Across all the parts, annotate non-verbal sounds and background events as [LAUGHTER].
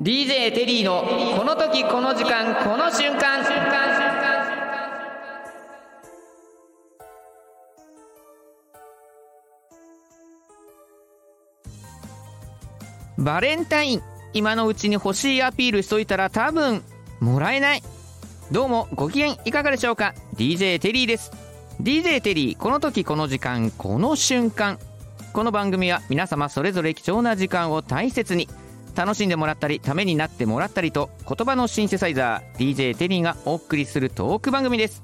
DJ テリーのこの時この時間この瞬間。瞬間瞬間バレンタイン今のうちに欲しいアピールしといたら多分もらえない。どうもご機嫌いかがでしょうか？DJ テリーです。DJ テリーこの時この時間この瞬間。この番組は皆様それぞれ貴重な時間を大切に楽しんでもらったりためになってもらったりと言葉のシンセサイザー DJ テリーがお送りするトーク番組です。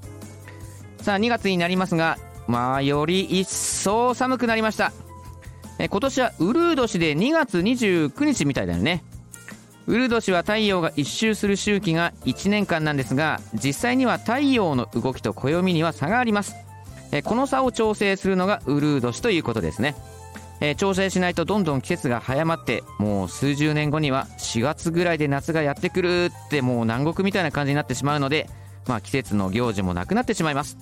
さあ2月になりますがまあより一層寒くなりました。え今年はウルー年で2月29日みたいだよね。ウルー年は太陽が一周する周期が1年間なんですが実際には太陽の動きと暦には差があります。えこの差を調整するのがウルー年ということですね。えー、調整しないとどんどん季節が早まってもう数十年後には4月ぐらいで夏がやってくるってもう南国みたいな感じになってしまうので、まあ、季節の行事もなくなってしまいます。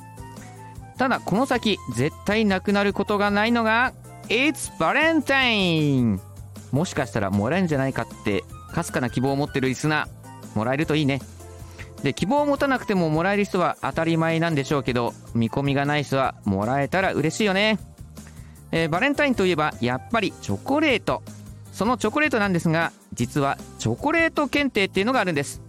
ただこの先絶対なくなることがないのが It's Valentine! もしかしたらもらえるんじゃないかってかすかな希望を持ってるリスナーもらえるといいね。で希望を持たなくてももらえる人は当たり前なんでしょうけど見込みがない人はもらえたら嬉しいよね。えー、バレンタインといえばやっぱりチョコレート。そのチョコレートなんですが実はチョコレート検定っていうのがあるんです。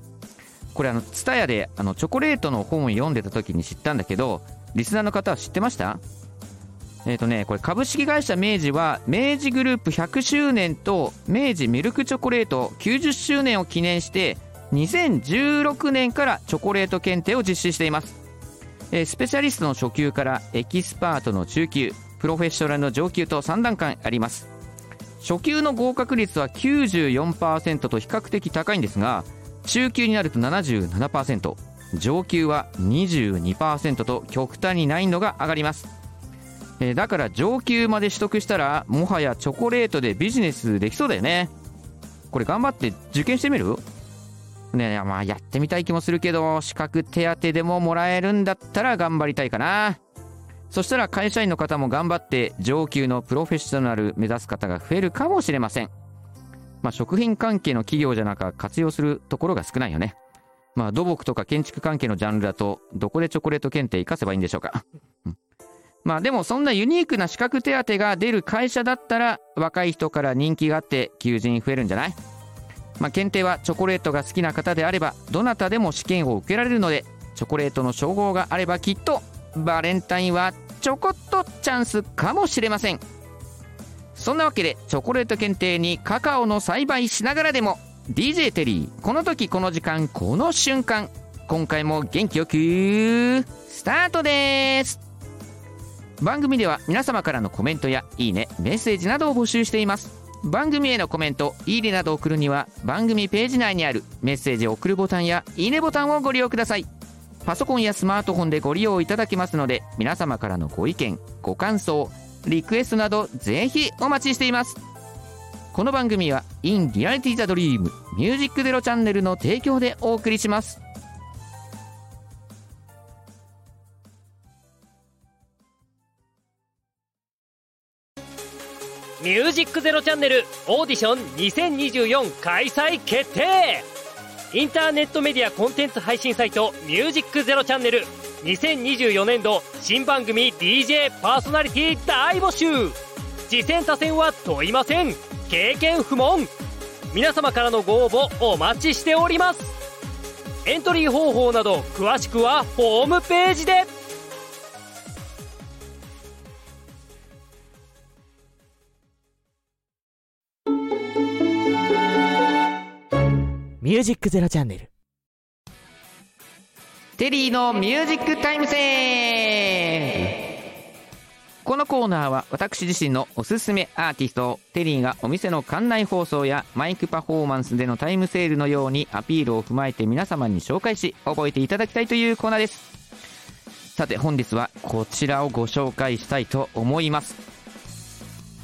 これあの蔦屋であのチョコレートの本を読んでた時に知ったんだけどリスナーの方は知ってました？えっ、ー、とねこれ株式会社明治は明治グループ100周年と明治ミルクチョコレート90周年を記念して2016年からチョコレート検定を実施しています、えー、スペシャリストの初級からエキスパートの中級。プロフェッショナルの上級と3段階あります。初級の合格率は94%と比較的高いんですが中級になると77%上級は22%と極端に難易度が上がります。えだから上級まで取得したらもはやチョコレートでビジネスできそうだよね。これ頑張って受験してみる？ねまあやってみたい気もするけど資格手当でももらえるんだったら頑張りたいかな。そしたら会社員の方も頑張って上級のプロフェッショナル目指す方が増えるかもしれません。まあ、食品関係の企業じゃなく活用するところが少ないよね。まあ、土木とか建築関係のジャンルだと、どこでチョコレート検定活かせばいいんでしょうか。まあでもそんなユニークな資格手当が出る会社だったら若い人から人気があって求人増えるんじゃない？まあ検定はチョコレートが好きな方であればどなたでも試験を受けられるのでチョコレートの称号があればきっとバレンタインはちょこっとチャンスかもしれません。そんなわけでチョコレート検定にカカオの栽培しながらでも DJ テリーこの時この時間この瞬間今回も元気よくスタートです。番組では皆様からのコメントやいいねメッセージなどを募集しています。番組へのコメントいいねなどを送るには番組ページ内にあるメッセージを送るボタンやいいねボタンをご利用ください。パソコンやスマートフォンでご利用いただけますので皆様からのご意見ご感想リクエストなどぜひお待ちしています。この番組は In Reality the Dream ミュージックゼロチャンネルの提供でお送りします。ミュージックゼロチャンネルオーディション2024開催決定。インターネットメディアコンテンツ配信サイト「ミュージックゼロチャンネル。2024年度新番組 DJ パーソナリティ大募集。次戦他戦は問いません。経験不問。皆様からのご応募お待ちしております。エントリー方法など詳しくはホームページで。ミュージックゼロチャンネル。テリーのミュージックタイムセーこのコーナーは私自身のおすすめアーティストをテリーがお店の館内放送やマイクパフォーマンスでのタイムセールのようにアピールを踏まえて皆様に紹介し覚えていただきたいというコーナーです。さて本日はこちらをご紹介したいと思います。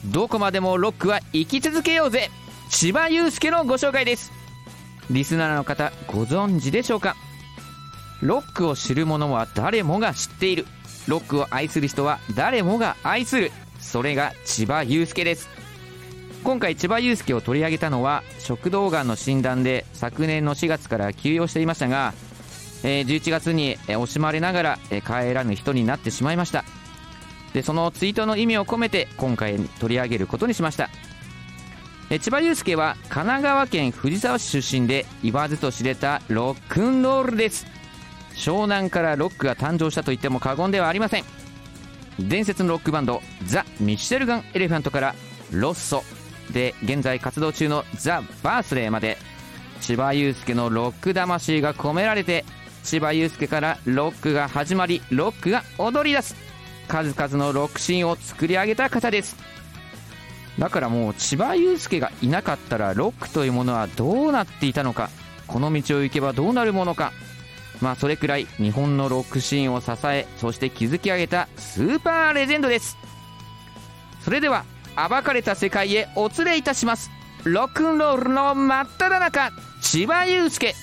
どこまでもロックは生き続けようぜ。千葉雄介のご紹介です。リスナーの方ご存知でしょうか？ロックを知る者は誰もが知っている。ロックを愛する人は誰もが愛する。それが千葉雄介です。今回千葉雄介を取り上げたのは食道がんの診断で昨年の4月から休養していましたが、え11月に惜しまれながら帰らぬ人になってしまいました。でそのツイートの意味を込めて今回取り上げることにしました。えチバユウスケは神奈川県藤沢市出身で言わずと知れたロックンロールです。湘南からロックが誕生したと言っても過言ではありません。伝説のロックバンド Thee Michelle Gun Elephant から ROSSO で現在活動中の The Birthday までチバユウスケのロック魂が込められてチバユウスケからロックが始まりロックが踊り出す。数々のロックシーンを作り上げた方です。だからもう千葉雄介がいなかったらロックというものはどうなっていたのかこの道を行けばどうなるものか。まあそれくらい日本のロックシーンを支えそして築き上げたスーパーレジェンドです。それでは暴かれた世界へお連れいたします。ロックンロールの真っ只中千葉雄介。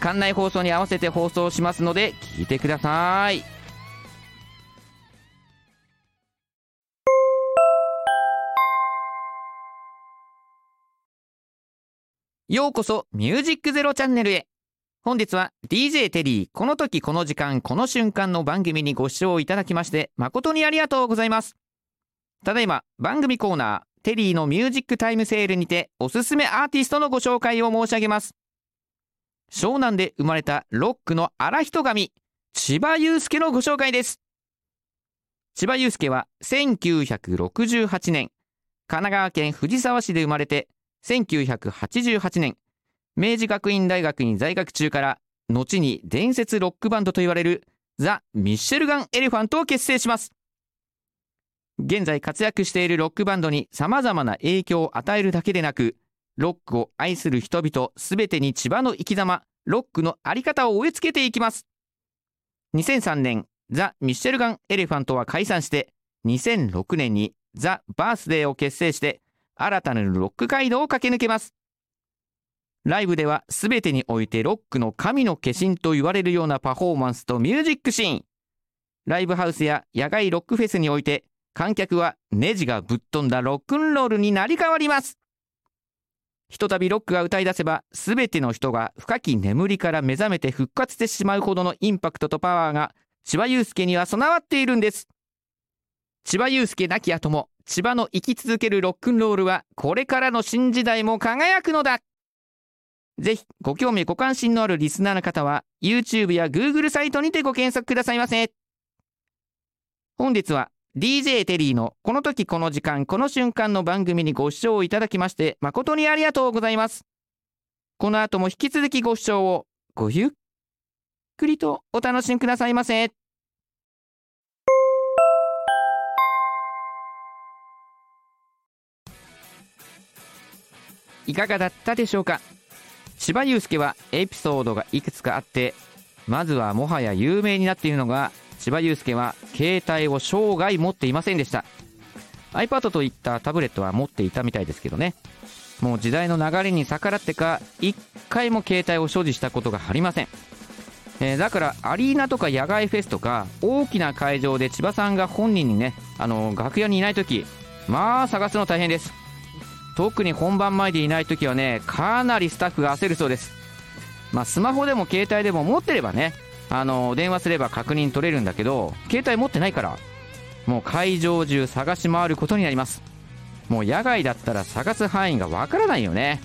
館内放送に合わせて放送しますので聞いてください。ようこそミュージックゼロチャンネルへ。本日は DJ テリーこの時この時間この瞬間の番組にご視聴いただきまして誠にありがとうございます。ただいま番組コーナーテリーのミュージックタイムセールにておすすめアーティストのご紹介を申し上げます。湘南で生まれたロックの荒人神千葉雄介のご紹介です。千葉雄介は1968年神奈川県藤沢市で生まれて1988年明治学院大学に在学中から後に伝説ロックバンドと言われるザ・ミッシェルガン・エレファントを結成します。現在活躍しているロックバンドに様々な影響を与えるだけでなくロックを愛する人々すべてに千葉の生き様ロックのあり方を植え付けていきます。2003年ザ・ミッシェルガン・エレファントは解散して2006年にザ・バースデーを結成して新たなるロック街道を駆け抜けます。ライブでは全てにおいてロックの神の化身と言われるようなパフォーマンスとミュージックシーン。ライブハウスや野外ロックフェスにおいて観客はネジがぶっ飛んだロックンロールになり変わります。ひとたびロックが歌い出せば全ての人が深き眠りから目覚めて復活してしまうほどのインパクトとパワーが千葉雄介には備わっているんです。千葉雄介亡き後も千葉の生き続けるロックンロールはこれからの新時代も輝くのだ。ぜひご興味ご関心のあるリスナーの方は YouTube や Google サイトにてご検索くださいませ。本日は DJ テリーのこの時この時間この瞬間の番組にご視聴いただきまして誠にありがとうございます。この後も引き続きご視聴をごゆっくりとお楽しみくださいませ。いかがだったでしょうか？千葉雄介はエピソードがいくつかあってまずはもはや有名になっているのが千葉雄介は携帯を生涯持っていませんでした。iPad といったタブレットは持っていたみたいですけどね。もう時代の流れに逆らってか一回も携帯を所持したことがありません、えーだからアリーナとか野外フェスとか大きな会場で千葉さんが本人にねあの楽屋にいない時まあ探すの大変です。特に本番前でいない時はねかなりスタッフが焦るそうです。まあスマホでも携帯でも持ってればねあの電話すれば確認取れるんだけど携帯持ってないからもう会場中探し回ることになります。もう野外だったら探す範囲がわからないよね。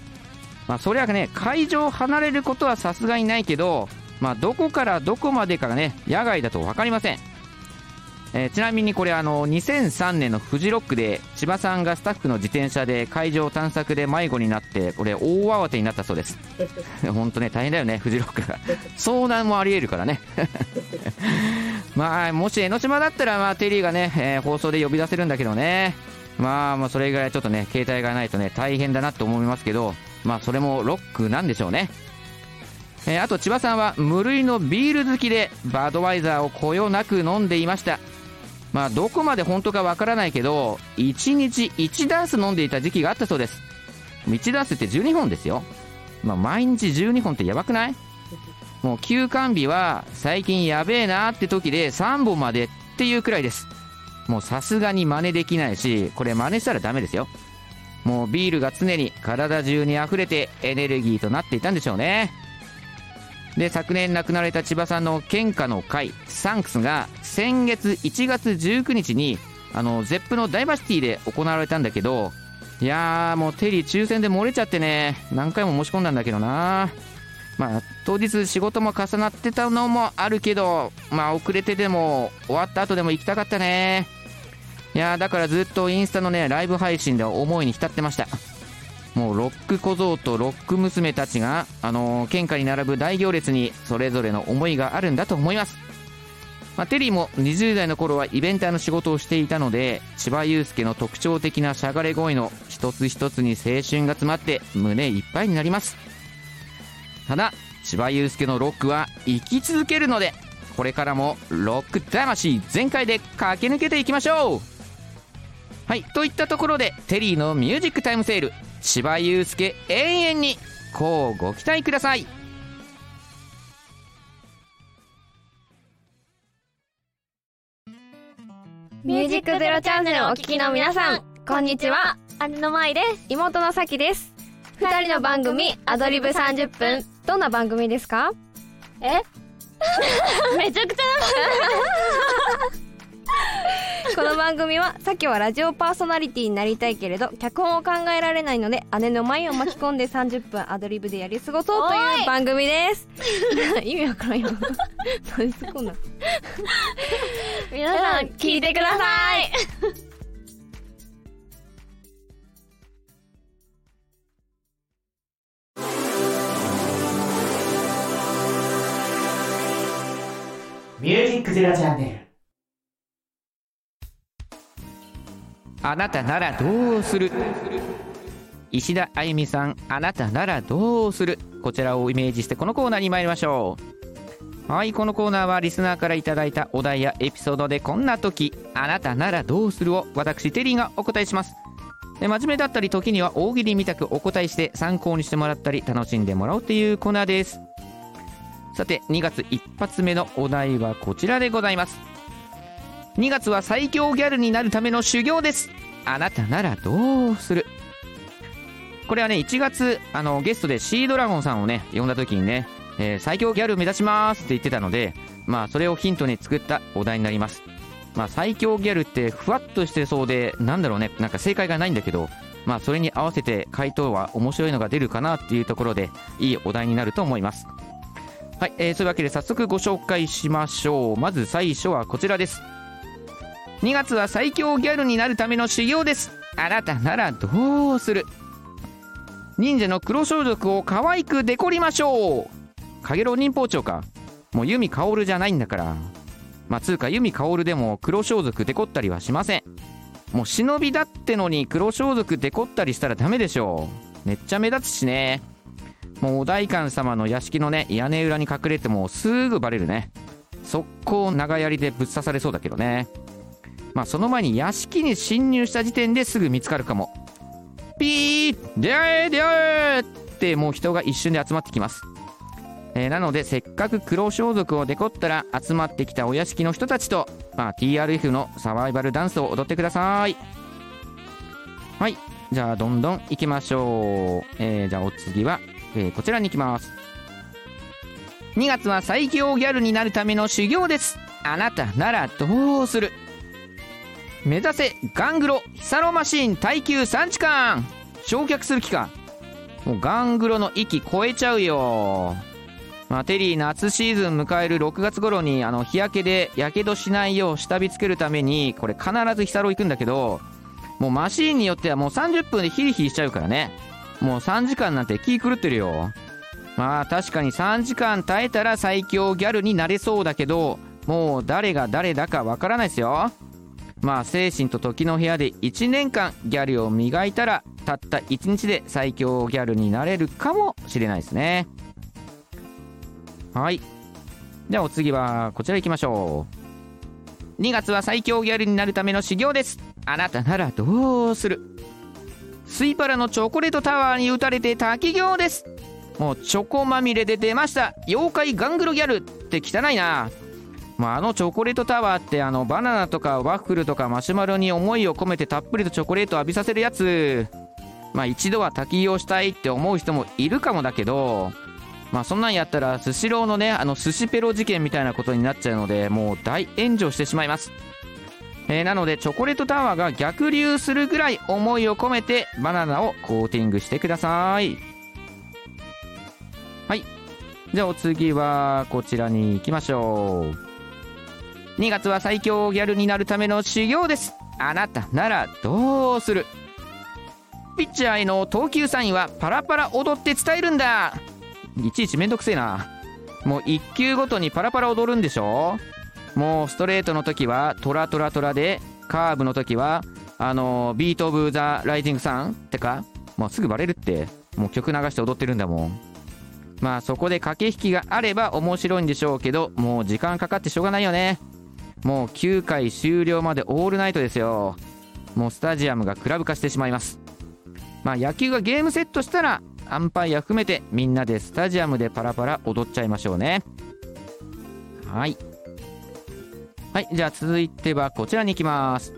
まあそりゃね会場を離れることはさすがにないけどまあどこからどこまでかがね野外だと分かりません。えーちなみにこれあの2003年のフジロックで千葉さんがスタッフの自転車で会場探索で迷子になってこれ大慌てになったそうです。[LAUGHS] 本当ね大変だよねフジロックが。遭難もありえるからね。[LAUGHS] まあもし江ノ島だったらまあテリーがね、えー放送で呼び出せるんだけどね。まあもうそれぐらいちょっとね携帯がないとね大変だなと思いますけどまあそれもロックなんでしょうね。えーあと千葉さんは無類のビール好きでバドワイザーをこよなく飲んでいましたまあどこまで本当かわからないけど1日1ダース飲んでいた時期があったそうです。1ダースって12本ですよ。まあ毎日12本ってやばくない？もう休館日は最近やべえなって時で3本までっていうくらいです。もうさすがに真似できないしこれ真似したらダメですよ。もうビールが常に体中に溢れてエネルギーとなっていたんでしょうね。で昨年亡くなられた千葉さんの献花の会サンクスが先月1月19日にあのゼップのダイバーシティで行われたんだけどいやーもうテリー抽選で漏れちゃってね何回も申し込んだんだけどな。まあ当日仕事も重なってたのもあるけどまあ遅れてでも終わった後でも行きたかったね。いやーだからずっとインスタのねライブ配信で思いに浸ってました。もうロック小僧とロック娘たちがあのー、献花に並ぶ大行列にそれぞれの思いがあるんだと思います。まあ、テリーも20代の頃はイベンターの仕事をしていたので千葉雄介の特徴的なしゃがれ声の一つ一つに青春が詰まって胸いっぱいになります。ただ千葉雄介のロックは生き続けるのでこれからもロック魂全開で駆け抜けていきましょう。はいといったところでテリーのミュージックタイムセール。千葉雄介永遠にこうご期待くださいミュージックゼロチャンネルをお聞きの皆さん、こんにちは。姉の舞です。妹のさきです。二人の番組、アドリブ30分。どんな番組ですか？え？[LAUGHS] めちゃくちゃ [LAUGHS] この番組は、さきはラジオパーソナリティになりたいけれど、脚本を考えられないので、姉の舞を巻き込んで30分アドリブでやり過ごそうという番組です。[LAUGHS] 意味わからんよ。何すこんな。皆さん、聞いてください。ミュージックゼロチャンネルあなたならどうする？石田あゆみさんあなたならどうする？こちらをイメージしてこのコーナーに参りましょう。はいこのコーナーはリスナーからいただいたお題やエピソードでこんな時あなたならどうするを私テリーがお答えします。真面目だったり時には大喜利みたくお答えして参考にしてもらったり楽しんでもらおうというコーナーです。さて2月一発目のお題はこちらでございます。2月は最強ギャルになるための修行です。あなたならどうする？これはね1月あのゲストでシードラゴンさんをね呼んだ時にね、えー、最強ギャル目指しますって言ってたのでまあそれをヒントに作ったお題になります。まあ最強ギャルってふわっとしてそうでなんだろうねなんか正解がないんだけどまあそれに合わせて回答は面白いのが出るかなっていうところでいいお題になると思います。はい、えー、そういうわけで早速ご紹介しましょう。まず最初はこちらです。2月は最強ギャルになるための修行です。あなたならどうする？忍者の黒装束を可愛くデコりましょう。かげろう忍法長か。もう弓薫じゃないんだから。まあつうか弓薫でも黒装束デコったりはしません。もう忍びだってのに黒装束デコったりしたらダメでしょう。めっちゃ目立つしね。もうお代官様の屋敷のね屋根裏に隠れてもすぐバレるね。速攻長槍でぶっ刺されそうだけどね。まあ、その前に屋敷に侵入した時点ですぐ見つかるかも。ピー出会え出会えってもう人が一瞬で集まってきます、えー、なのでせっかく黒装束をデコったら集まってきたお屋敷の人たちと、まあ、TRF のサバイバルダンスを踊ってください。はい。じゃあどんどん行きましょう、えー、じゃあお次は、えー、こちらに行きます。2月は最強ギャルになるための修行です。あなたならどうする？目指せガングロヒサロマシン耐久3時間。焼却する期間もうガングロの域超えちゃうよ。まあ、テリー夏シーズン迎える6月頃にあの日焼けでやけどしないよう下火つけるためにこれ必ずヒサロ行くんだけどもうマシーンによってはもう30分でヒリヒリしちゃうからね。もう3時間なんて気狂ってるよ。まあ確かに3時間耐えたら最強ギャルになれそうだけどもう誰が誰だかわからないですよ。まあ精神と時の部屋で1年間ギャルを磨いたらたった1日で最強ギャルになれるかもしれないですね。はい。じゃあお次はこちら行きましょう。2月は最強ギャルになるための修行です。あなたならどうする？スイパラのチョコレートタワーに打たれて滝行です。もうチョコまみれで出ました。妖怪ガングロギャルって汚いな。まあ、あのチョコレートタワーってあのバナナとかワッフルとかマシュマロに思いを込めてたっぷりとチョコレートを浴びさせるやつ。まあ一度は滝をしたいって思う人もいるかもだけどまあそんなんやったらスシローのねあの寿司ペロ事件みたいなことになっちゃうのでもう大炎上してしまいます。えーなのでチョコレートタワーが逆流するぐらい思いを込めてバナナをコーティングしてください。はい。じゃあお次はこちらに行きましょう。2月は最強ギャルになるための修行です。あなたならどうする？ピッチャーへの投球サインはパラパラ踊って伝えるんだ。いちいちめんどくせえな。もう1球ごとにパラパラ踊るんでしょ？もうストレートの時はトラトラトラでカーブの時はあのビート・オブ・ザ・ライジング・サンってか？もうすぐバレるって。もう曲流して踊ってるんだもん。まあそこで駆け引きがあれば面白いんでしょうけどもう時間かかってしょうがないよね。もう9回終了までオールナイトですよ。もうスタジアムがクラブ化してしまいます。まあ野球がゲームセットしたらアンパイア含めてみんなでスタジアムでパラパラ踊っちゃいましょうね。はい。はいじゃあ続いてはこちらに行きます。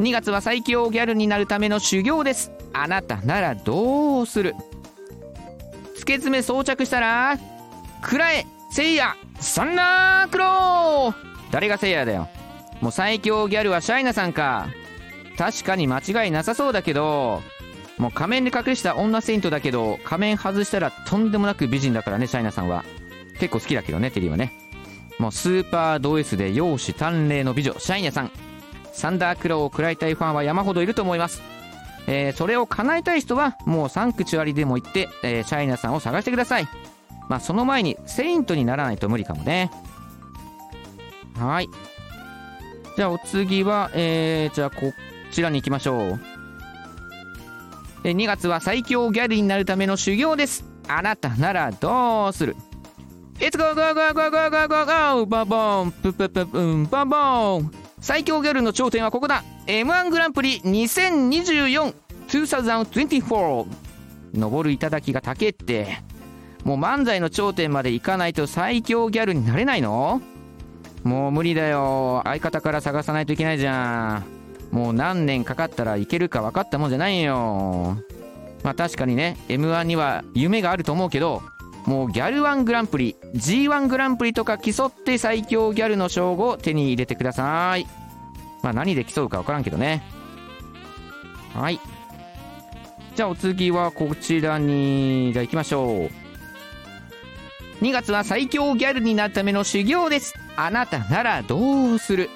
2月は最強ギャルになるための修行です。あなたならどうする？付け爪装着したらくらえせいやサンナークロー！誰がせいやだよ。もう最強ギャルはシャイナさんか。確かに間違いなさそうだけどもう仮面で隠した女セイントだけど仮面外したらとんでもなく美人だからねシャイナさんは。結構好きだけどねテリーはね。もうスーパード S で容姿端麗の美女シャイナさん。サンダークローを食らいたいファンは山ほどいると思います。えーそれを叶えたい人はもうサンクチュアリでも行って、えーシャイナさんを探してください。まあその前にセイントにならないと無理かもね。はい。じゃあお次はえー、じゃあこちらに行きましょう。え2月は最強ギャルになるための修行です。あなたならどうする？It's go go go go go go go go! バンボン。ププププン。バンボン。最強ギャルの頂点はここだ。M1 グランプリ。2024-2024登る頂が高えってもう漫才の頂点まで行かないと最強ギャルになれないのもう無理だよ。相方から探さないといけないじゃん。もう何年かかったらいけるか分かったもんじゃないよ。まあ確かにね m 1には夢があると思うけどもうギャル1グランプリ G1 グランプリとか競って最強ギャルの称号を手に入れてください。まあ何で競うか分からんけどね。はい。じゃあお次はこちらに。じゃあ行きましょう。2月は最強ギャルになるための修行です。あなたならどうする？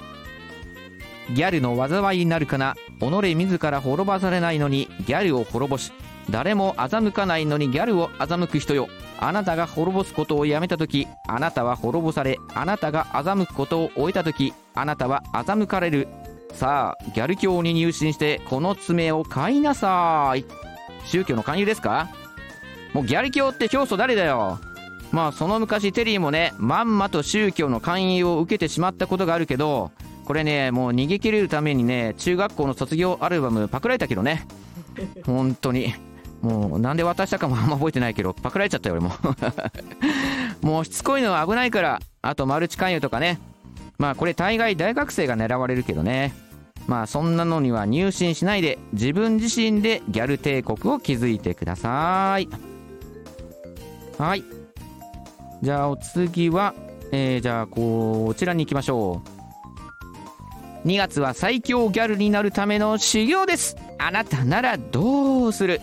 ギャルの災いになるかな？己自ら滅ばされないのにギャルを滅ぼし誰も欺かないのにギャルを欺く人よ。あなたが滅ぼすことをやめた時あなたは滅ぼされあなたが欺くことを終えた時あなたは欺かれる。さあギャル教に入信してこの爪を買いなさい。宗教の勧誘ですか？もうギャル教って教祖誰だよ？まあその昔テリーもねまんまと宗教の勧誘を受けてしまったことがあるけどこれねもう逃げ切れるためにね中学校の卒業アルバムパクられたけどね。[LAUGHS] 本当に。もうなんで渡したかも [LAUGHS] あんま覚えてないけどパクられちゃったよ俺も。[LAUGHS] もうしつこいのは危ないからあとマルチ勧誘とかね。まあこれ大概大学生が狙われるけどね。まあそんなのには入信しないで自分自身でギャル帝国を築いてください。はいじゃあお次はえー、じゃあこちらに行きましょう。2月は最強ギャルになるための修行です。あなたならどうする？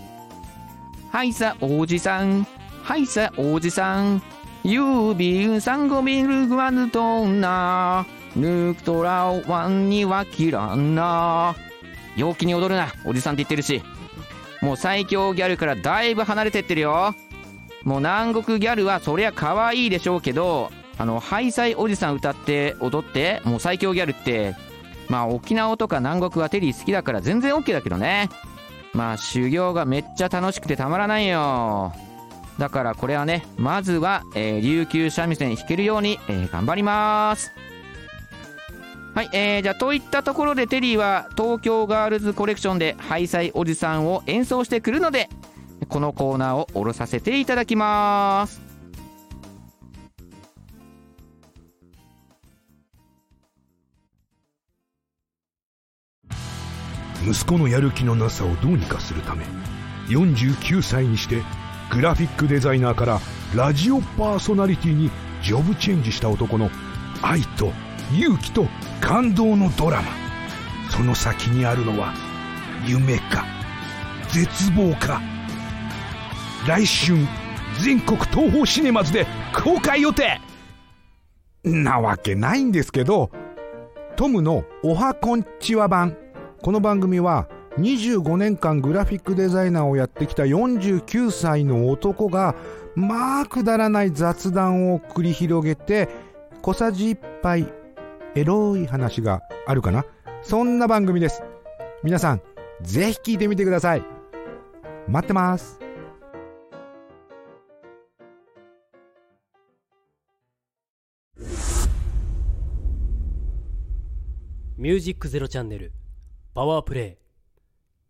はいさおじさんはいさおじさん郵便三五ミルグワヌトンナヌクトラワンには切らんな。陽気に踊るなおじさんって言ってるし。もう最強ギャルからだいぶ離れてってるよ。もう南国ギャルはそりゃ可愛いでしょうけどあのハイサイおじさん歌って踊ってもう最強ギャルってまあ沖縄とか南国はテリー好きだから全然 OK だけどね。まあ修行がめっちゃ楽しくてたまらないよ。だからこれはねまずは、えー琉球三味線弾けるように、えー頑張ります。はい、えー、じゃあといったところでテリーは東京ガールズコレクションでハイサイおじさんを演奏してくるのでこのコーナーを下ろさせていただきます。息子のやる気のなさをどうにかするため49歳にしてグラフィックデザイナーからラジオパーソナリティにジョブチェンジした男の愛と勇気と感動のドラマ。その先にあるのは夢か絶望か。来春全国東宝シネマズで公開予定。なわけないんですけどトムのおはこんちは版。この番組は25年間グラフィックデザイナーをやってきた49歳の男がまあくだらない雑談を繰り広げて小さじ1杯エロい話があるかな？そんな番組です。皆さんぜひ聞いてみてください。待ってます。ミュージックゼロチャンネルパワープレ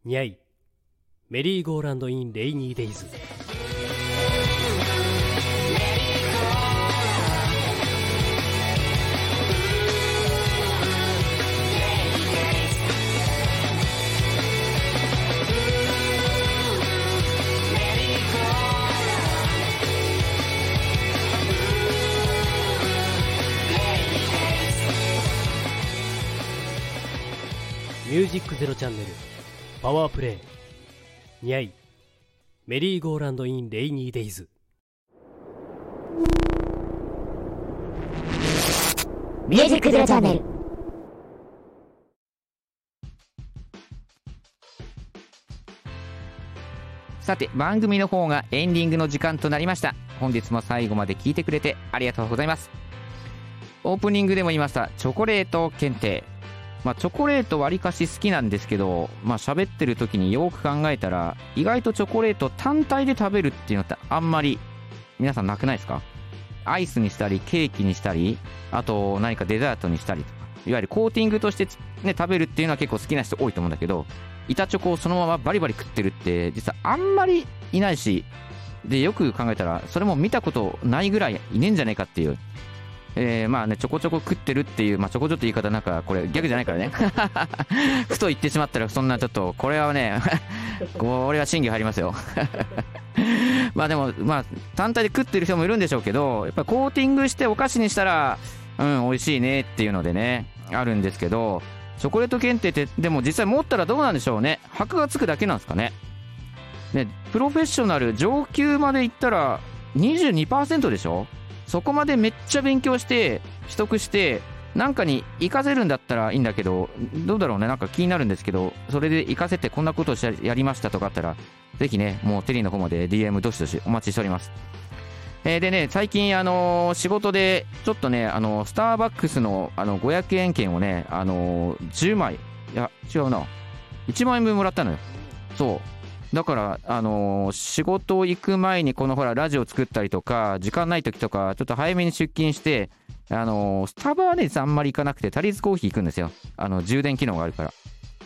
イニャイメリーゴーランド・イン・レイニー・デイズジックゼロチャンネル。パワープレイにゃいメリーゴーランド・イン・レイニー・デイ。ズミュージックゼロチャンネル。さて番組の方がエンディングの時間となりました。本日も最後まで聞いてくれてありがとうございます。オープニングでも言いました。チョコレート検定まあチョコレートわりかし好きなんですけどまあ喋ってる時によく考えたら意外とチョコレート単体で食べるっていうのってあんまり皆さんなくないですか？アイスにしたりケーキにしたりあと何かデザートにしたりとかいわゆるコーティングとしてね食べるっていうのは結構好きな人多いと思うんだけど板チョコをそのままバリバリ食ってるって実はあんまりいないしでよく考えたらそれも見たことないぐらいいねえんじゃねえかっていうえー、まあねちょこちょこ食ってるっていうまあちょこちょっと言い方なんかこれギャグじゃないからね。[LAUGHS] ふと言ってしまったらそんなちょっとこれはね [LAUGHS] これは審議入りますよ。[LAUGHS] まあでもまあ単体で食ってる人もいるんでしょうけどやっぱコーティングしてお菓子にしたらうん美味しいねっていうのでねあるんですけどチョコレート検定ってでも実際持ったらどうなんでしょうね。箔がつくだけなんですかね。ねプロフェッショナル上級までいったら22%でしょ。そこまでめっちゃ勉強して取得してなんかに活かせるんだったらいいんだけどどうだろうね。なんか気になるんですけどそれで活かせてこんなことをやりましたとかあったらぜひねもうテリーの方まで DM どしどしお待ちしております。えーでね最近あのー仕事でちょっとねあのースターバックスのあの500円券をねあの10枚いや違うな。1万円分もらったのよ。そう。だから、あのー仕事行く前にこのほらラジオ作ったりとか時間ない時とかちょっと早めに出勤して、あのースタバはねあんまり行かなくてタリーズコーヒー行くんですよ。あの充電機能があるから。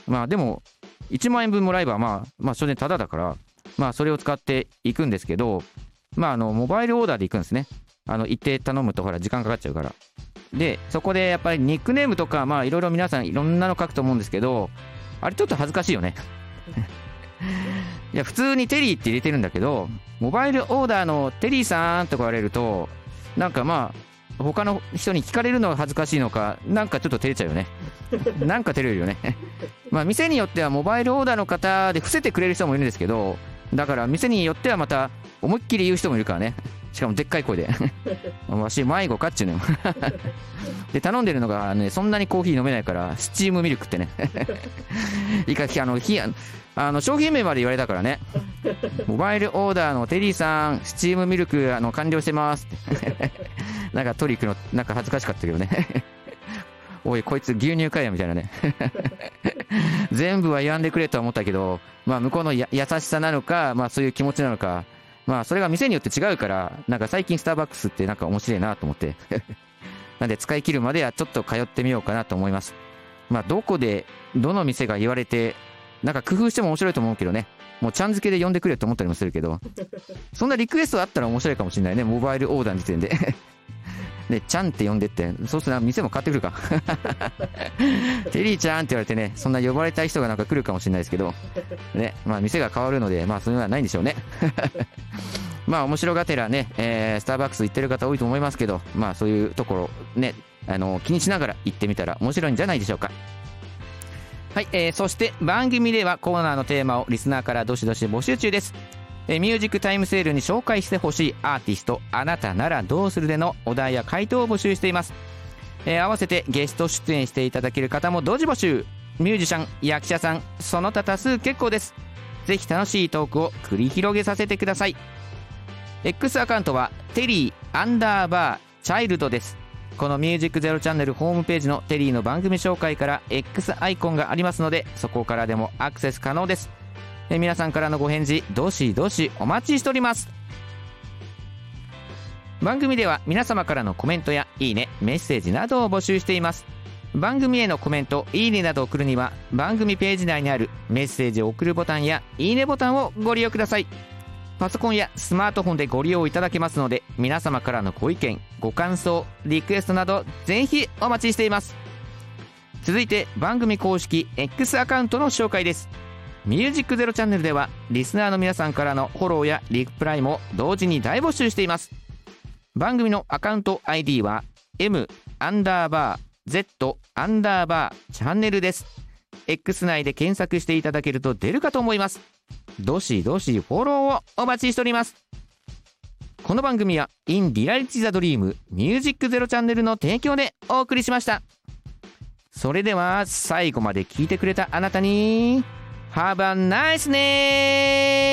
まあでも1万円分もらえばまあまあそれでタダだからまあそれを使っていくんですけどまああのモバイルオーダーで行くんですね。あの行って頼むとほら時間かかっちゃうから。でそこでやっぱりニックネームとかまあいろいろ皆さんいろんなの書くと思うんですけどあれちょっと恥ずかしいよね。いや普通にテリーって入れてるんだけどモバイルオーダーのテリーさんとか言われるとなんかまあ他の人に聞かれるのが恥ずかしいのかなんかちょっと照れちゃうよね。[LAUGHS] なんか照れるよね。[LAUGHS] まあ店によってはモバイルオーダーの方で伏せてくれる人もいるんですけどだから店によってはまた思いっきり言う人もいるからねしかもでっかい声で。[LAUGHS] わし迷子かっちゅうのよ [LAUGHS] で頼んでるのがねそんなにコーヒー飲めないからスチームミルクってね。[LAUGHS] いいかあのひあの商品名まで言われたからね。モバイルオーダーのテリーさんスチームミルクあの完了してますって。なんか取り行くのなんか恥ずかしかったけどね。おいこいつ牛乳かよみたいなね。全部は言わんでくれとは思ったけどまあ向こうのや優しさなのかまあそういう気持ちなのかまあそれが店によって違うからなんか最近スターバックスってなんか面白いなと思って。[LAUGHS] なんで使い切るまではちょっと通ってみようかなと思います。まあどこでどの店が言われてなんか工夫しても面白いと思うけどね。もうちゃん付けで呼んでくれと思ったりもするけど。そんなリクエストあったら面白いかもしれないね。モバイルオーダーの時点で。でちゃんって呼んでってそうすると店も変わってくるか。[LAUGHS] テリーちゃんって言われてねそんな呼ばれたい人がなんか来るかもしれないですけどねまあ店が変わるのでまあそういうのはないんでしょうね。[LAUGHS] まあ面白がてらね、えースターバックス行ってる方多いと思いますけどまあそういうところねあの気にしながら行ってみたら面白いんじゃないでしょうか。はい、えーそして番組ではコーナーのテーマをリスナーからどしどし募集中ですえミュージックタイムセールに紹介してほしいアーティストあなたならどうするでのお題や回答を募集しています、えー合わせてゲスト出演していただける方も同時募集。ミュージシャン役者さんその他多数結構です。ぜひ楽しいトークを繰り広げさせてください。X アカウントはテリーアンダーバーチャイルドです。このミュージックゼロチャンネルホームページのテリーの番組紹介から X アイコンがありますのでそこからでもアクセス可能です。え皆さんからのご返事どしどしお待ちしております。番組では皆様からのコメントやいいねメッセージなどを募集しています。番組へのコメントいいねなどを送るには番組ページ内にあるメッセージを送るボタンやいいねボタンをご利用ください。パソコンやスマートフォンでご利用いただけますので皆様からのご意見ご感想リクエストなどぜひお待ちしています。続いて番組公式 X アカウントの紹介です。ミュージックゼロチャンネルではリスナーの皆さんからのフォローやリプライも同時に大募集しています。番組のアカウント ID は M アンダーバー Z アンダーバーチャンネルです X 内で検索していただけると出るかと思います。どしどしフォローをお待ちしております。この番組は In Reality the Dream ミュージックゼロチャンネルの提供でお送りしました。それでは最後まで聞いてくれたあなたに Have a nice day!